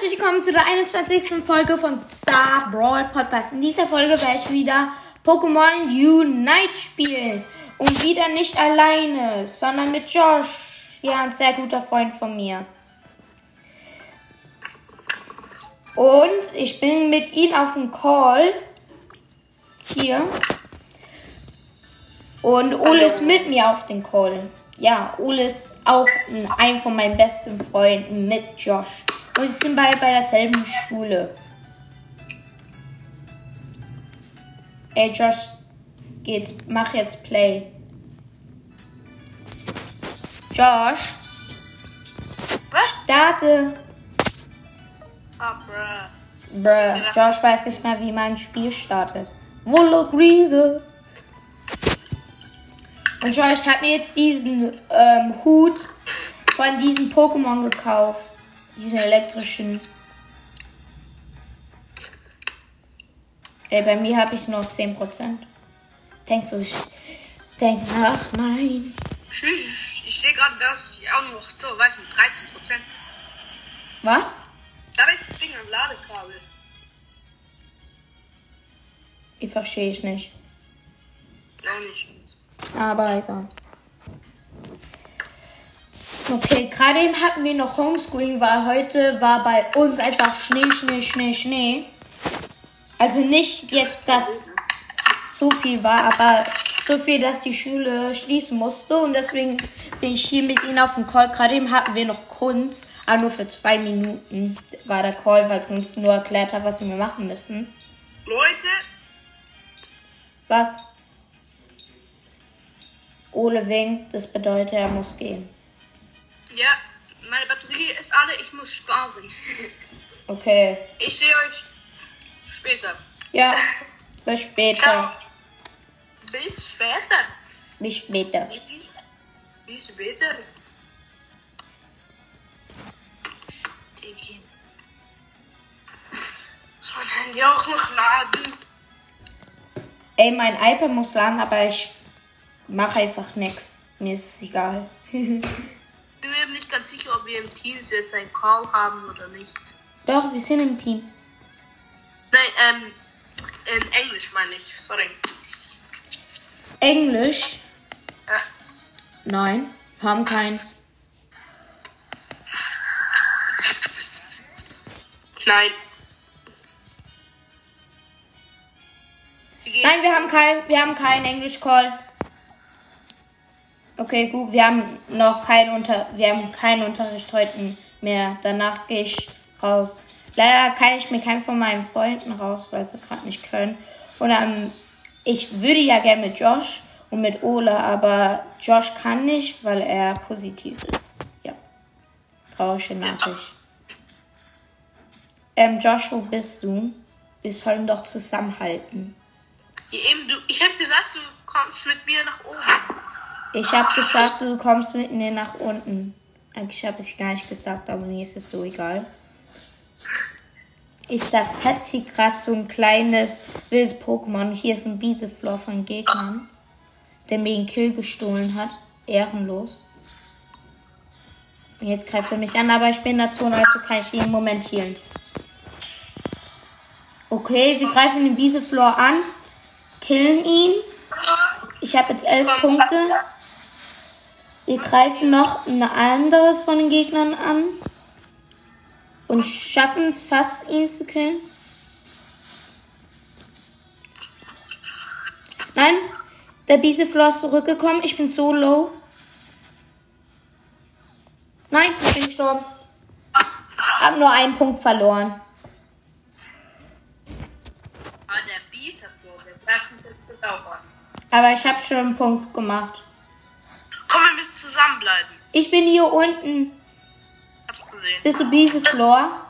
herzlich willkommen zu der 21. Folge von Star Brawl Podcast. In dieser Folge werde ich wieder Pokémon Unite spielen. Und wieder nicht alleine, sondern mit Josh. Ja, ein sehr guter Freund von mir. Und ich bin mit ihm auf dem Call. Hier. Und Ole ist mit mir auf dem Call. Ja, Ole ist auch ein von meinen besten Freunden mit Josh. Und sie sind beide bei derselben Schule. Ey, Josh, geht's, mach jetzt Play. Josh, Was? starte. Ah, bruh. Bruh, Josh weiß nicht mal, wie man ein Spiel startet. Wollo Riese. Und Josh hat mir jetzt diesen ähm, Hut von diesem Pokémon gekauft. Diesen elektrischen. Ey, bei mir habe ich noch 10%. Denk so, ich denk nach, nein. Tschüss. Ich sehe gerade, dass ich auch noch, so, weiß nicht, 13 Prozent. Was? Da ist das Ding am Ladekabel. Ich verstehe ich nicht. Auch nicht. Aber egal. Okay, gerade eben hatten wir noch Homeschooling, weil heute war bei uns einfach Schnee, Schnee, Schnee, Schnee. Also nicht jetzt, dass so viel war, aber so viel, dass die Schule schließen musste. Und deswegen bin ich hier mit ihnen auf dem Call. Gerade eben hatten wir noch Kunst, aber nur für zwei Minuten war der Call, weil es uns nur erklärt hat, was wir machen müssen. Leute, Was? Ole winkt, das bedeutet, er muss gehen. Ja, meine Batterie ist alle, ich muss sparen. Okay. Ich sehe euch später. Ja, bis später. Ciao. Bis später. Bis später. Bis später. Digi. Muss mein Handy auch noch laden? Ey, mein iPad muss laden, aber ich mache einfach nichts. Mir ist es egal. bin nicht ganz sicher, ob wir im Teams jetzt einen Call haben oder nicht. Doch, wir sind im Team. Nein, ähm, in Englisch meine ich, sorry. Englisch? Ja. Nein, haben keins. Nein. Nein, wir haben kein, wir haben keinen Englisch-Call. Okay, gut, wir haben noch keinen Unter, wir haben keinen Unterricht heute mehr. Danach gehe ich raus. Leider kann ich mir keinen von meinen Freunden raus, weil sie gerade nicht können. Und ähm, ich würde ja gerne mit Josh und mit Ola, aber Josh kann nicht, weil er positiv ist. Ja. Traurige Nachricht. Ähm, Josh, wo bist du? Wir sollen doch zusammenhalten. Eben, du, ich habe gesagt, du kommst mit mir nach oben. Ich habe gesagt, du kommst mit mir nach unten. Eigentlich habe ich gar nicht gesagt, aber mir ist es so egal. Ich zerfetze hier gerade so ein kleines wildes Pokémon. Hier ist ein Bieseflor von Gegnern, der mir den Kill gestohlen hat. Ehrenlos. Und jetzt greift er mich an, aber ich bin in der also kann ich ihn momentieren. Okay, wir greifen den Bieseflor an, killen ihn. Ich habe jetzt elf Punkte. Wir greifen noch ein anderes von den Gegnern an. Und schaffen es fast, ihn zu killen. Nein, der Bieseflor ist zurückgekommen. Ich bin so low. Nein, ich bin gestorben. Hab nur einen Punkt verloren. Aber ich habe schon einen Punkt gemacht. Komm, wir müssen zusammenbleiben. Ich bin hier unten. Hab's gesehen. Bist du Bieseflor?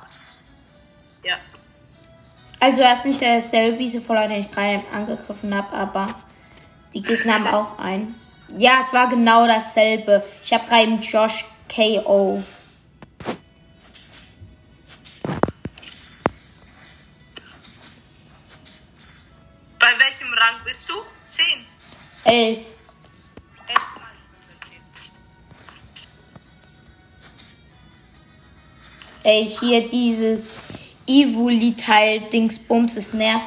Ja. Also er ist nicht derselbe Bieseflor, den ich gerade angegriffen habe, aber die Gegner haben auch einen. Ja, es war genau dasselbe. Ich habe gerade eben Josh KO. Bei welchem Rang bist du? Zehn. Elf. Elf. Ey, hier dieses Evoli-Teil Dingsbums, das nervt.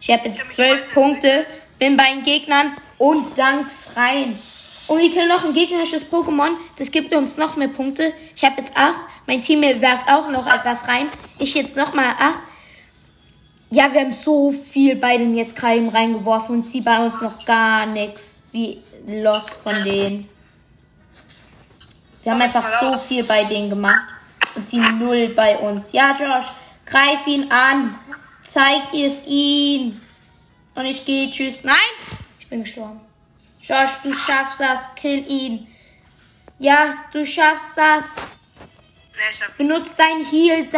Ich habe jetzt zwölf Punkte, bin bei den Gegnern und Danks rein. Und wir killen noch ein gegnerisches Pokémon. Das gibt uns noch mehr Punkte. Ich habe jetzt acht. Mein Team werft auch noch etwas rein. Ich jetzt noch mal acht. Ja, wir haben so viel bei denen jetzt gerade reingeworfen und sie bei uns noch gar nichts. Wie los von denen. Wir haben einfach so viel bei denen gemacht und sie null bei uns. Ja, Josh, greif ihn an. Zeig es ihn. Und ich gehe. Tschüss. Nein! Ich bin gestorben. Josh, du schaffst das. Kill ihn. Ja, du schaffst das. Ne, hab. Benutz dein ich nicht.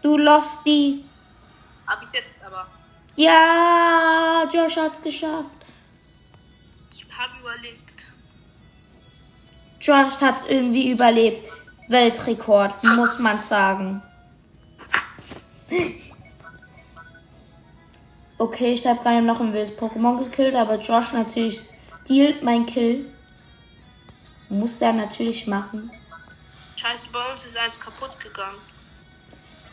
Du lost die. Hab ich jetzt aber. Ja, Josh hat's geschafft. Ich habe überlebt. Josh hat's irgendwie überlebt. Weltrekord, muss man sagen. Okay, ich habe gerade noch ein wildes Pokémon gekillt, aber Josh natürlich stiehlt mein Kill. Muss er natürlich machen. Scheiße, bei uns ist eins kaputt gegangen.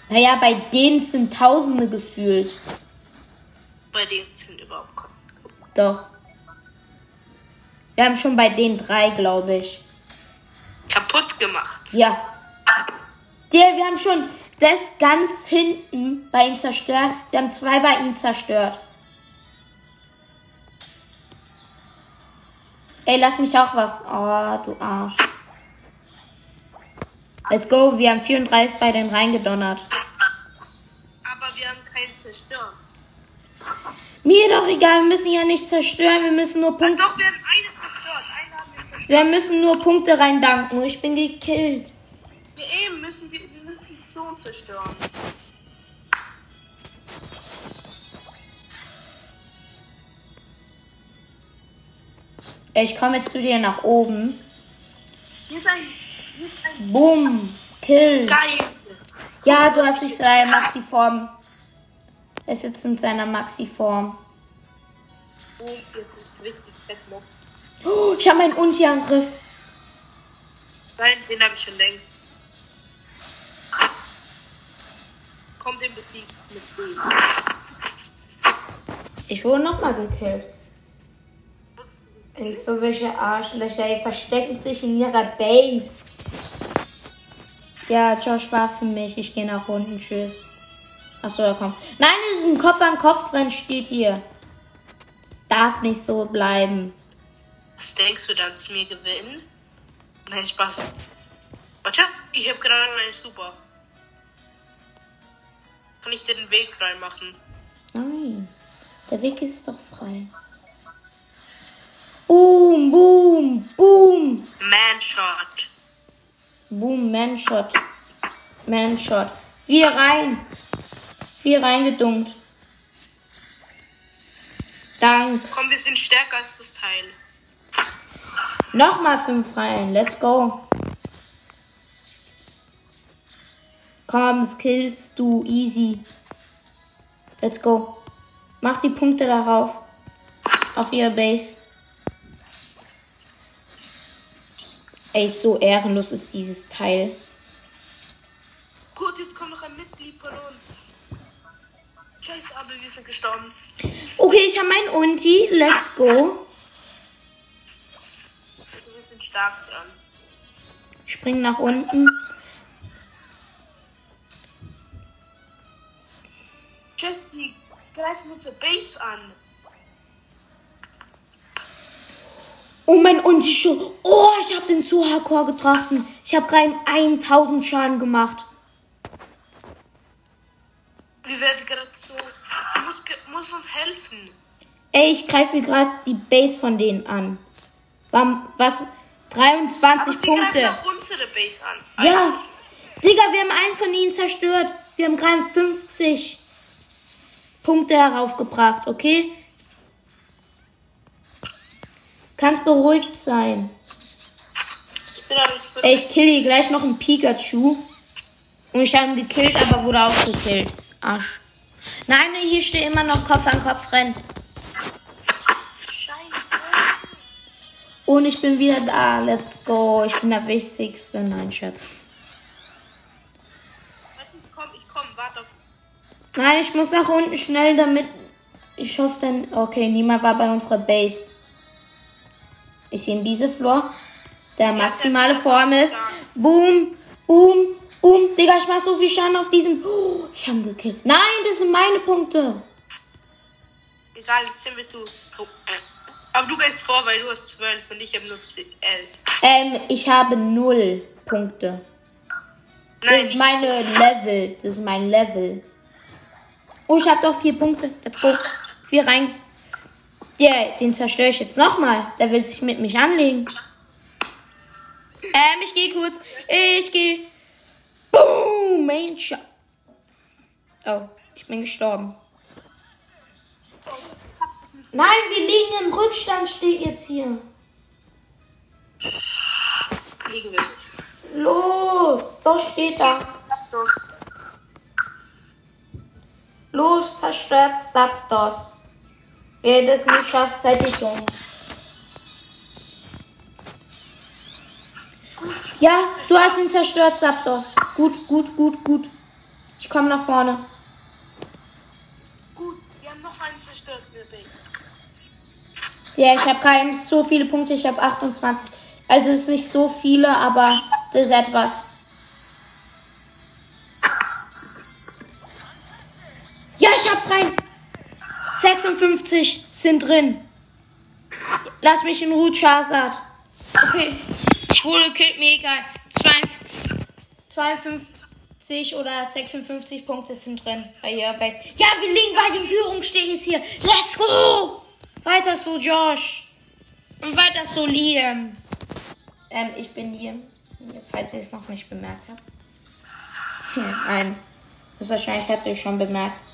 Naja, bei denen sind Tausende gefühlt. Bei denen sind überhaupt keine. Doch. Wir haben schon bei den drei, glaube ich. Kaputt gemacht. Ja. Der, wir haben schon das ganz hinten bei ihm zerstört. Wir haben zwei bei ihm zerstört. Ey, lass mich auch was. Oh, du Arsch. Let's go, wir haben 34 bei den reingedonnert. Aber wir haben keinen zerstört. Mir doch egal, wir müssen ja nicht zerstören, wir müssen nur Punkte. doch, wir haben haben wir müssen nur Punkte reindanken. Ich bin gekillt. Wir eben müssen wir, wir müssen die Zone zerstören. Ich komme jetzt zu dir nach oben. Hier ist ein. Hier ist ein. Boom. Kill. Geil. Ja, du hast dich seine Maxi-Form. Er sitzt in seiner Maxi-Form. Oh, jetzt ist richtig fett noch. Oh, ich habe meinen Unti-Angriff. Nein, den habe ich schon längst. Kommt den besiegt mit 10. Ich wurde nochmal gekillt. Ey, so welche Arschlöcher, die verstecken sich in ihrer Base. Ja, Josh war für mich. Ich gehe nach unten. Tschüss. Achso, er kommt. Nein, es ist ein Kopf an Kopf rennen, steht hier. Es darf nicht so bleiben. Was denkst du, dass mir gewinnen? Nein, Spaß. Warte, ich habe gerade einen Super. Kann ich dir den Weg frei machen? Nein, der Weg ist doch frei. Boom, boom, boom. Manshot. Boom, Manshot. Manshot. Vier rein. Vier reingedunkt. Dank. Komm, wir sind stärker als das Teil. Nochmal fünf rein. Let's go. Komm, skillst du easy. Let's go. Mach die Punkte darauf. Auf ihre Base. Ey, so ehrenlos ist dieses Teil. Gut, jetzt kommt noch ein Mitglied von uns. Scheiße, aber wir sind gestorben. Okay, ich habe mein Unti. Let's go. Wir sind stark dran. Spring nach unten. Jesse, greif mir zur Base an. Oh, mein Unti schon. Oh, ich habe den so hardcore getroffen. Ich habe gerade 1000 Schaden gemacht. Wir werden gerade so. Du musst, musst uns helfen. Ey, ich greife gerade die Base von denen an. Was? 23 Aber sie Punkte. Ja. Digga, wir haben einen von ihnen zerstört. Wir haben gerade 50 Punkte heraufgebracht, okay? Kannst beruhigt sein. Ey, ich kill hier gleich noch einen Pikachu. Und ich habe ihn gekillt, aber wurde auch gekillt. Arsch. Nein, hier steht immer noch Kopf an Kopf rennen. Und ich bin wieder da. Let's go. Ich bin der Wichtigste. Nein, Schatz. Ich komm, ich komm, warte. Nein, ich muss nach unten schnell, damit. Ich hoffe dann. Okay, niemand war bei unserer Base. Ist hier ein Bieseflor? Der maximale Form ist. Boom, boom, boom. Digga, ich mach so viel Schaden auf diesem. Oh, ich hab ihn gekillt. Nein, das sind meine Punkte. Egal, sind wir zu. Oh. Aber du gehst vor, weil du hast 12 und ich habe nur 11. Ähm, ich habe null Punkte. Das Nein, ist meine Level. Das ist mein Level. Oh, ich habe doch vier Punkte. Let's go. Vier rein. Der, den zerstöre ich jetzt nochmal. Der will sich mit mich anlegen. Ähm, ich gehe kurz. Ich gehe. Boom, Main Shot. Oh, ich bin gestorben. Nein, wir liegen im Rückstand, steht jetzt hier. Liegen wir nicht. Los, doch steht da. Los, zerstört Zapdos. Wer das nicht schafft, seid ihr dumm. Ja, du hast ihn zerstört, Zapdos. Gut, gut, gut, gut. Ich komme nach vorne. Ja, ich habe gerade so viele Punkte. Ich habe 28. Also ist nicht so viele, aber das ist etwas. Ja, ich hab's rein. 56 sind drin. Lass mich in Ruhe, Charizard. Okay. Ich wurde gekillt, mir egal. 52 oder 56 Punkte sind drin bei ihrer Base. Ja, wir liegen weit in Führung, steht jetzt hier. Let's go! Weiter so, Josh. Und weiter so, Liam. Ähm, ich bin Liam. Falls ihr es noch nicht bemerkt habt. Hm, Nein. Das wahrscheinlich habt ihr schon bemerkt.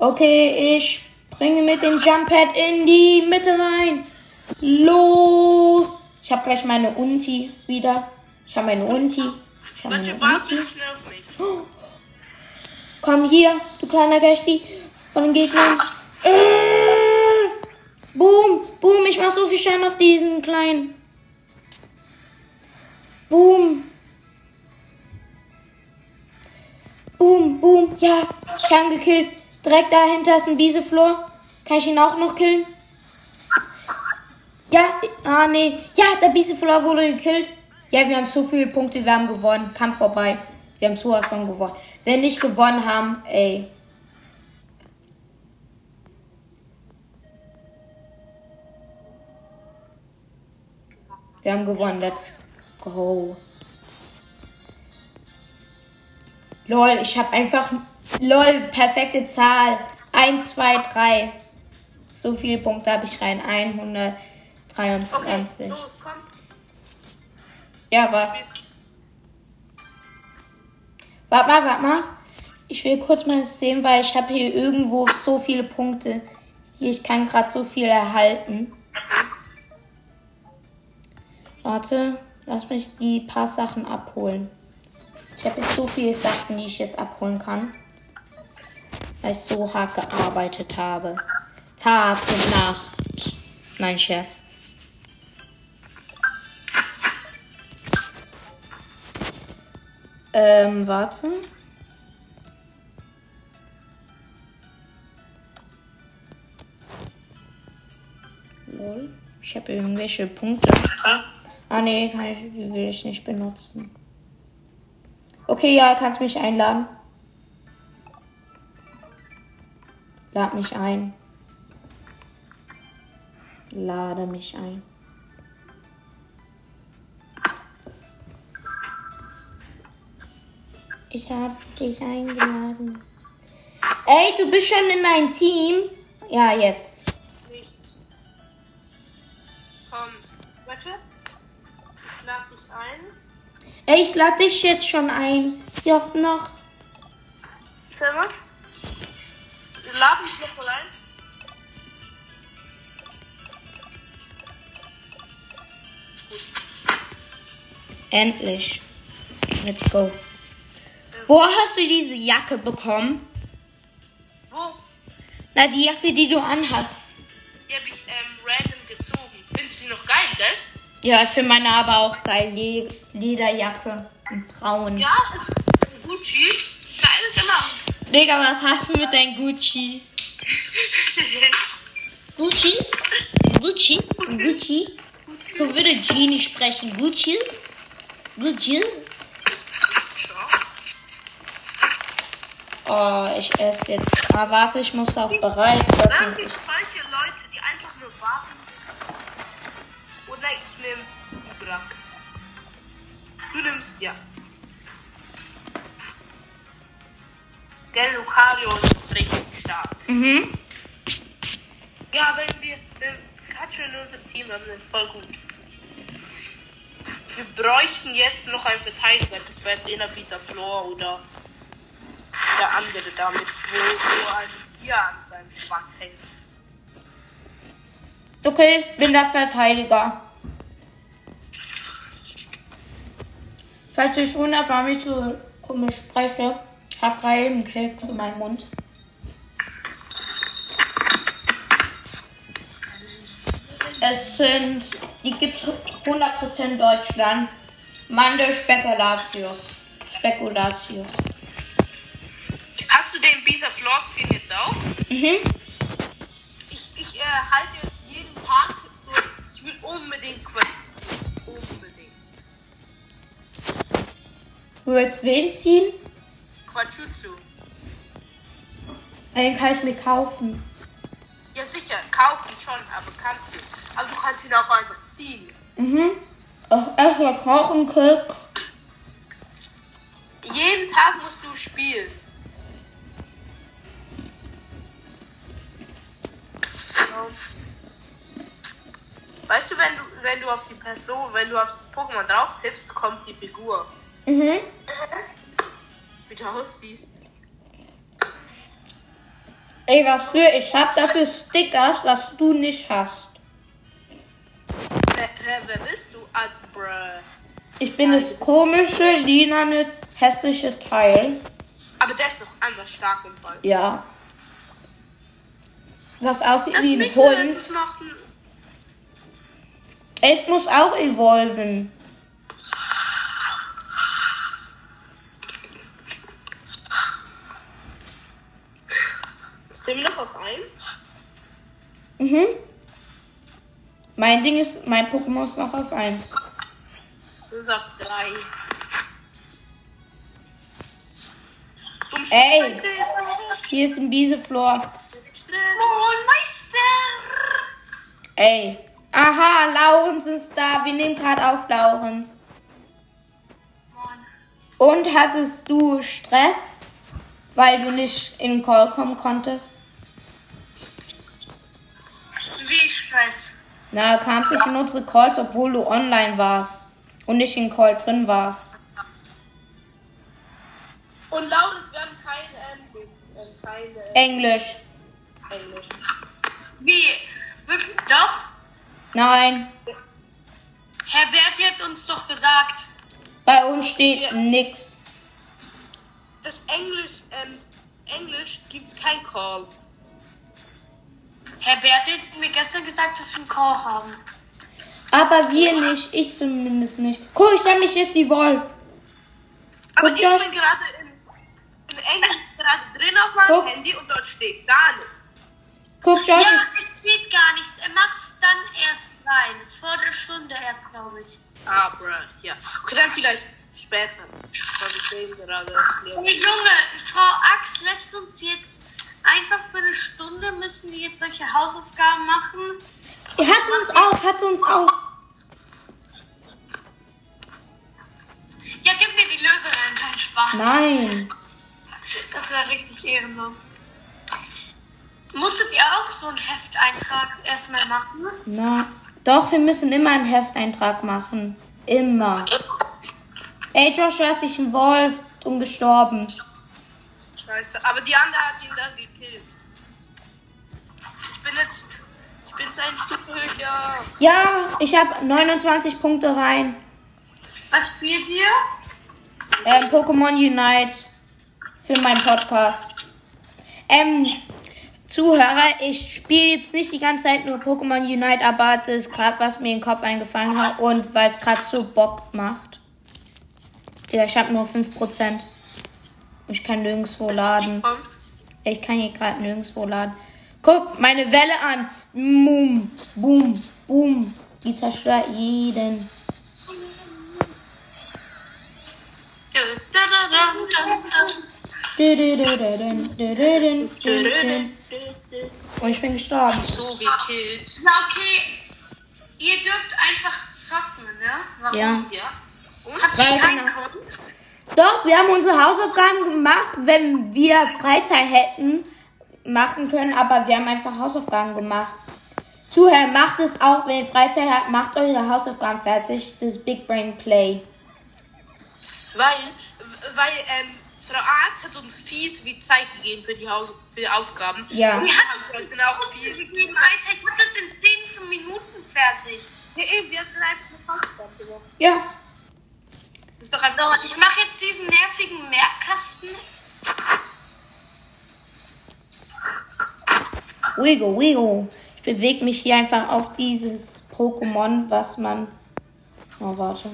Okay, ich bringe mit dem Jump Pad in die Mitte rein. Los! Ich habe gleich meine Unti wieder. Ich habe meine Unti. Ich habe meine Warte, warte Unti. Komm hier, du kleiner Gästi von den Gegnern. Äh, boom, boom, ich mach so viel Schaden auf diesen kleinen. Boom. Boom, boom, ja, ich ihn gekillt. Direkt dahinter ist ein Bieseflor. Kann ich ihn auch noch killen? Ja, ah nee. Ja, der Bieseflor wurde gekillt. Ja, wir haben so viele Punkte, wir haben gewonnen. Kampf vorbei. Wir haben so davon gewonnen. Wenn nicht gewonnen haben, ey. Wir haben gewonnen, let's go. Lol, ich habe einfach. Lol, perfekte Zahl. 1, 2, 3. So viele Punkte habe ich rein. 123. Los, komm. Ja, was? Warte mal, warte mal. Ich will kurz mal sehen, weil ich habe hier irgendwo so viele Punkte. Hier, ich kann gerade so viel erhalten. Warte, lass mich die paar Sachen abholen. Ich habe jetzt so viele Sachen, die ich jetzt abholen kann. Weil ich so hart gearbeitet habe. Tag und Nacht. Nein, Scherz. Ähm, warte. Lol. Ich habe irgendwelche Punkte. Ah, Ah nee, kann ich, will ich nicht benutzen. Okay, ja, kannst mich einladen. Lad mich ein. Lade mich ein. Ich habe dich eingeladen. Ey, du bist schon in ein Team? Ja, jetzt. nichts. Komm, warte. Ich lade dich ein. Ey, ich lade dich jetzt schon ein. Wie oft noch? Zimmer. Wir laden dich noch mal ein. Endlich. Let's go. Wo hast du diese Jacke bekommen? Wo? Na, die Jacke, die du anhast. Die habe ich ähm, random gezogen. Findest du die noch geil, gell? Ja, ich finde meine aber auch geil. Le Lederjacke. in Braun. Ja, ist Gucci. Geil gemacht. Digga, was hast du mit deinem Gucci? Gucci? Gucci? Gucci? So würde Genie sprechen. Gucci? Gucci? Oh, ich esse jetzt. Ah, warte, ich muss auf bereit Dann gibt es solche Leute, die einfach nur warten. Oder ich nehme Ubrak. Du nimmst, ja. Gell, Lucario ist richtig stark. Mhm. Ja, wenn wir Pikachu in unserem Team haben, ist voll gut. Wir bräuchten jetzt noch einen Verteidiger. Das wäre jetzt einer dieser Flor oder der andere damit, wo, wo ein Tier an seinem Schwanz hängt. Okay, ich bin der Verteidiger. Falls euch wundert, warum ich so komisch spreche, ich habe gerade einen Keks in meinem Mund. Es sind, die gibt es 100% Deutschland. Mandel Spekulatius. Spekulatius. Du den Bisa Floor Skin jetzt auch? Mhm. Ich, ich äh, halte jetzt jeden Tag so. Ich will unbedingt quatschen. Unbedingt. Du willst wen ziehen? Quachuchu. Den kann ich mir kaufen. Ja, sicher. Kaufen schon, aber kannst du. Aber du kannst ihn auch einfach ziehen. Mhm. Ach, erstmal kochen, Keks. Jeden Tag musst du spielen. Weißt du, wenn du, wenn du auf die Person, wenn du auf das Pokémon drauf tippst, kommt die Figur. Mhm. Wie du aussiehst. Ey, was für, ich hab dafür Stickers, was du nicht hast. Wer, wer, wer bist du? Ah, bruh. Ich bin das komische, linane, hässliche Teil. Aber der ist doch anders stark im Fall. Ja. Was aussieht Das wie ein Hund. machen. Es muss auch evolven. Sind wir noch auf 1? Mhm. Mein Ding ist, mein Pokémon ist noch auf 1. Das ist auf 3. Ey. Hier ist ein Bieseflor. Meister! Ey. Aha, Laurens ist da. Wir nehmen gerade auf, Laurens. Und hattest du Stress, weil du nicht in den Call kommen konntest? Wie Stress. Na, kamst nicht in unsere Calls, obwohl du online warst und nicht in Call drin warst. Und Laurens, wir haben keine ähm, ähm, keine Englisch. Englisch. Wie? Wirklich? Doch? Nein, Herr Bert hat uns doch gesagt, bei uns steht nix. das Englisch, ähm, Englisch gibt's kein Call. Herr Bert hat mir gestern gesagt, dass wir einen Call haben. Aber wir nicht, ich zumindest nicht. Guck, ich hab mich jetzt evolve. Aber Guck, ich Josh. bin gerade in, in Englisch gerade drin auf meinem Guck. Handy und dort steht gar nichts. Guck, Josh, Ja, ich, es steht gar nichts. Er macht's dann erst rein. Vor der Stunde erst, glaube ich. Ah, bruh, ja. Okay, dann vielleicht später. Weil wir sehen gerade. Hey Junge, Frau Ax lässt uns jetzt einfach für eine Stunde müssen wir jetzt solche Hausaufgaben machen. hat sie uns auf, hat sie uns auf. Ja, gib mir die Lösungen, kein Spaß. Nein. Das wäre richtig ehrenlos. Musstet ihr auch so einen Hefteintrag erstmal machen? Na, doch, wir müssen immer einen Hefteintrag machen. Immer. Ey, Josh, du hast dich evolved und gestorben. Scheiße. Aber die andere hat ihn dann gekillt. Ich bin jetzt. Ich bin sein Stufe höher. Ja, ich habe 29 Punkte rein. Was spielt ihr? Ähm, Pokémon Unite für meinen Podcast. Ähm, Zuhörer, ich spiele jetzt nicht die ganze Zeit nur Pokémon Unite, aber das ist gerade, was mir in den Kopf eingefallen hat und weil es gerade so Bock macht. Ja, ich habe nur 5%. Ich kann nirgendwo laden. Ich kann hier gerade nirgendwo laden. Guck meine Welle an. Boom, boom, boom. Die zerstört jeden. Und ich bin gestorben. So gekillt. Na okay. Ihr dürft einfach zocken, ne? Warum? Ja. Ja. Und? Habt ihr noch- Kunst? Doch, wir haben unsere Hausaufgaben gemacht, wenn wir Freizeit hätten machen können, aber wir haben einfach Hausaufgaben gemacht. Zuhörer, macht es auch, wenn ihr Freizeit habt, macht eure Hausaufgaben fertig. Das Big Brain Play. Weil, weil ähm, Frau Arzt hat uns viel zu viel Zeit gegeben für die, Haus für die Aufgaben. Ja. Wir haben dann auch viel. Die Freizeit wird das in 10 Minuten fertig. Ja, eben, wir haben dann einfach eine Hausaufgabe gemacht. Ja. Das ist doch So, einfach. ich mache jetzt diesen nervigen Merkkasten. Wiggle, wiggle. Ich bewege mich hier einfach auf dieses Pokémon, was man. Oh, warte.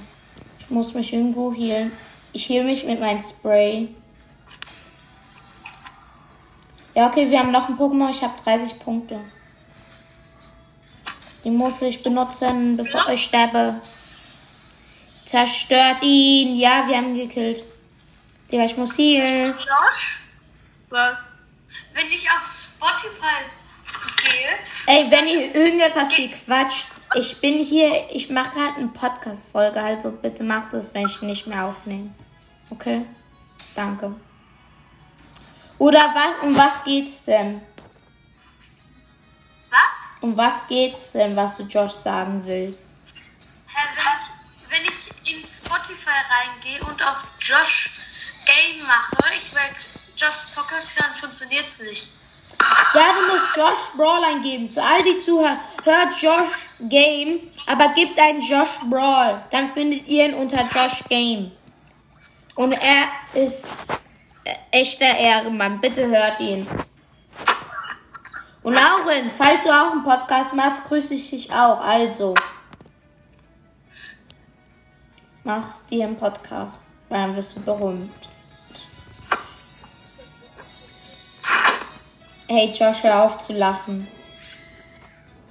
Ich muss mich irgendwo healen. Ich heal mich mit meinem Spray. Ja, okay, wir haben noch ein Pokémon. Ich habe 30 Punkte. Die muss ich benutzen, bevor ich sterbe. Zerstört ihn. Ja, wir haben ihn gekillt. Digga, ich muss healen. Josh, Was? wenn ich auf Spotify gehe, Ey, wenn ihr irgendetwas hier quatscht, ich bin hier, ich mache gerade eine Podcast-Folge, also bitte macht es, wenn ich nicht mehr aufnehme. Okay? Danke. Oder was, um was geht's denn? was? Um was geht's denn, was du Josh sagen willst? Hä, wenn, ich, wenn ich in Spotify reingehe und auf Josh Game mache, ich werde Josh Podcast hören, funktioniert es nicht. Ja, du musst Josh Brawl eingeben. Für all die Zuhörer, hört Josh Game, aber gebt einen Josh Brawl. Dann findet ihr ihn unter Josh Game. Und er ist äh, echter Ehrenmann. Bitte hört ihn. Und Lauren, falls du auch einen Podcast machst, grüße ich dich auch. Also, mach dir einen Podcast, weil dann wirst du berühmt. Hey Josh, hör auf zu lachen.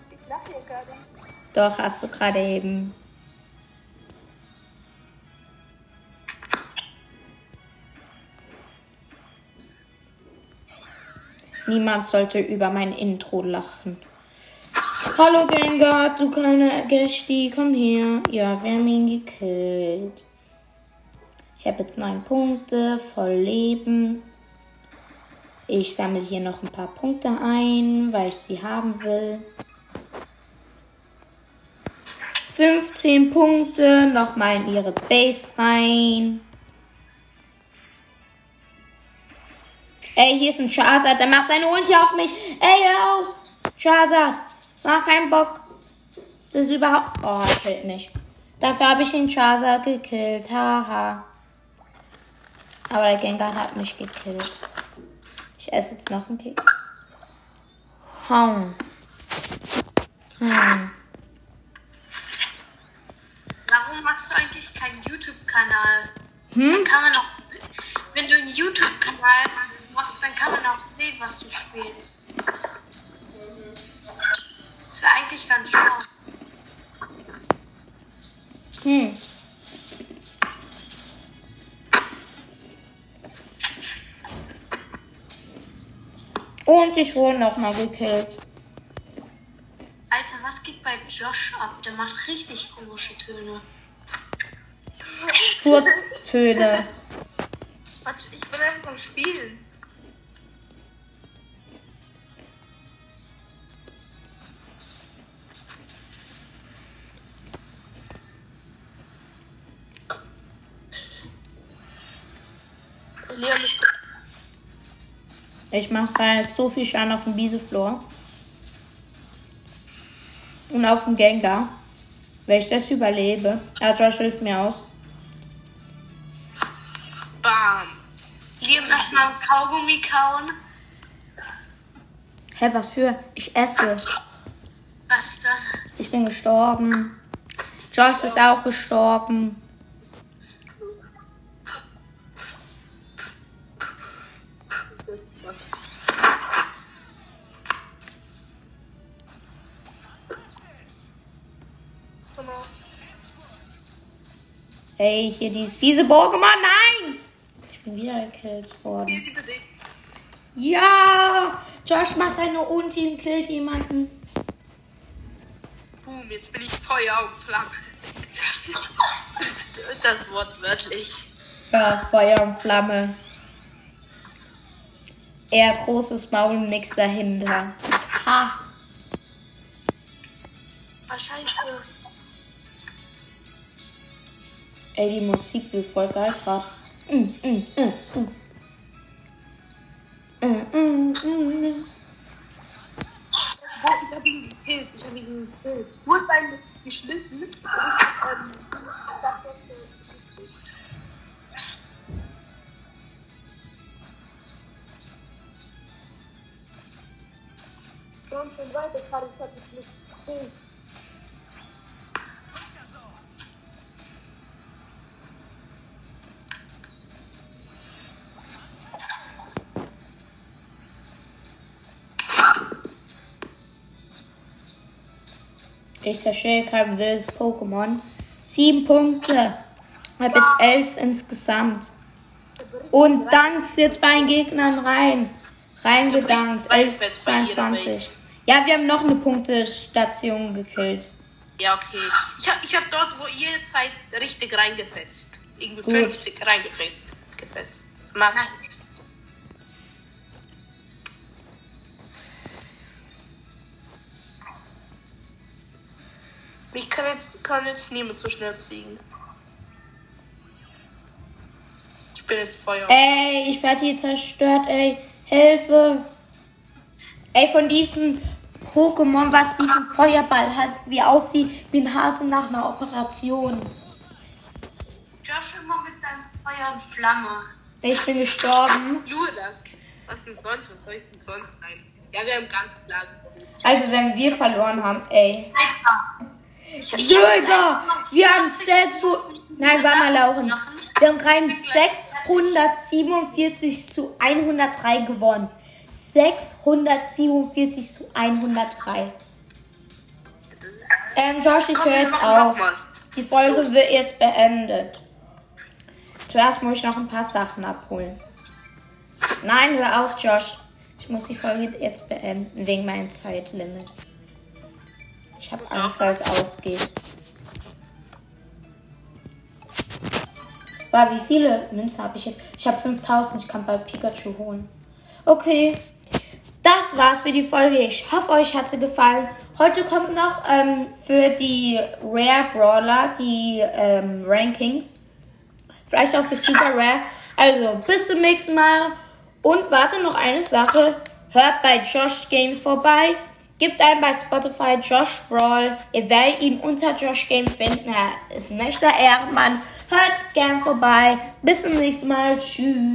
Ich lache hier gerade. Doch, hast du gerade eben. Niemand sollte über mein Intro lachen. Hallo Gengar, du kleiner Gesti, komm her. Ja, wir haben ihn gekillt. Ich habe jetzt neun Punkte, voll Leben. Ich sammle hier noch ein paar Punkte ein, weil ich sie haben will. 15 Punkte, nochmal in ihre Base rein. Ey, hier ist ein Charizard, der macht seine Ulti auf mich. Ey, hör auf. Charizard, das macht keinen Bock. Das ist überhaupt... Oh, er killt mich. Dafür habe ich den Charizard gekillt. Haha. Aber der Gengar hat mich gekillt. Ich esse jetzt noch einen Keks. Hm. Hm. Warum machst du eigentlich keinen YouTube-Kanal? Hm? Dann kann man auch, wenn du einen YouTube-Kanal machst, dann kann man auch sehen, was du spielst. Das wäre eigentlich ganz schlau. Hm. Und ich wurde nochmal gekillt. Alter, was geht bei Josh ab? Der macht richtig komische Töne. Furztöne. Warte, ich bin einfach am Spielen. Ich mache gerade so viel Schaden auf dem Bisoflor. Und auf dem Gengar. Wenn ich das überlebe. Ja, Josh hilft mir aus. Bam. Liam erstmal Kaugummi kauen. Hä, was für? Ich esse. Was dann? Ich bin gestorben. Josh ist auch gestorben. Ey, hier dieses fiese Pokémon. Nein! Ich bin wieder gekillt worden. Ja! Josh macht seine Ulti und killt jemanden. Boom, jetzt bin ich Feuer und Flamme. Das Wort wörtlich. Ja, Feuer und Flamme. Er großes Maul, nix dahinter. Ha! Ah, scheiße. Ey, die Musik wird voll geil grad. Mm, mm, mm, mm. Mm, mm, mm, mm. Oh, ich hab ihn gekillt. Ich hab ihn gekillt. Dein geschlissen? Und, ähm, ich schon weiter, gerade ich dich nicht gekillt. Ich zerstöre kein wildes Pokémon. Sieben Punkte. Hab jetzt elf insgesamt. Und dankst jetzt bei den Gegnern rein. Reingedankt. Du brichst 11, reinfetzt bei jeder 22. Ja, wir haben noch eine Punktestation gekillt. Ja, okay. Ich hab, ich hab dort, wo ihr seid, richtig reingefetzt. Irgendwie Gut. 50 reingefetzt. Gefetzt. Kann jetzt, kann jetzt niemand so schnell ziehen. Ich bin jetzt Feuer. Ey, ich werde hier zerstört, ey. Hilfe. Ey, von diesem Pokémon, was diesen Feuerball hat, wie aussieht wie ein Hase nach einer Operation. Josh immer mit seinem Feuer und Flamme. Ich bin gestorben. Was denn sonst? Was soll ich denn sonst sein? Ja, wir haben ganz klar gewonnen. Also, wenn wir verloren haben, ey. Alter. Digga, wir haben 6. Nein, war mal Laurens. Wir haben rein 647 zu 103 gewonnen. 647 zu 103. Ähm, Josh, ich höre jetzt auf. Die Folge wird jetzt beendet. Zuerst muss ich noch ein paar Sachen abholen. Nein, hör auf, Josh. Ich muss die Folge jetzt beenden, wegen meinem Zeitlimit. Ich habe Angst, dass es ausgeht. War wie viele Münzen habe ich jetzt? Ich habe 5000. Ich kann bald Pikachu holen. Okay. Das war's für die Folge. Ich hoffe, euch hat sie gefallen. Heute kommt noch ähm, für die Rare Brawler die ähm, Rankings. Vielleicht auch für Super Rare. Also, bis zum nächsten Mal. Und warte noch eine Sache. Hört bei Josh Game vorbei. Gebt ein bei Spotify Josh Brawl. Ihr werdet ihn unter Josh Game finden. Er ist ein echter Ehrenmann. Hört gern vorbei. Bis zum nächsten Mal. Tschüss.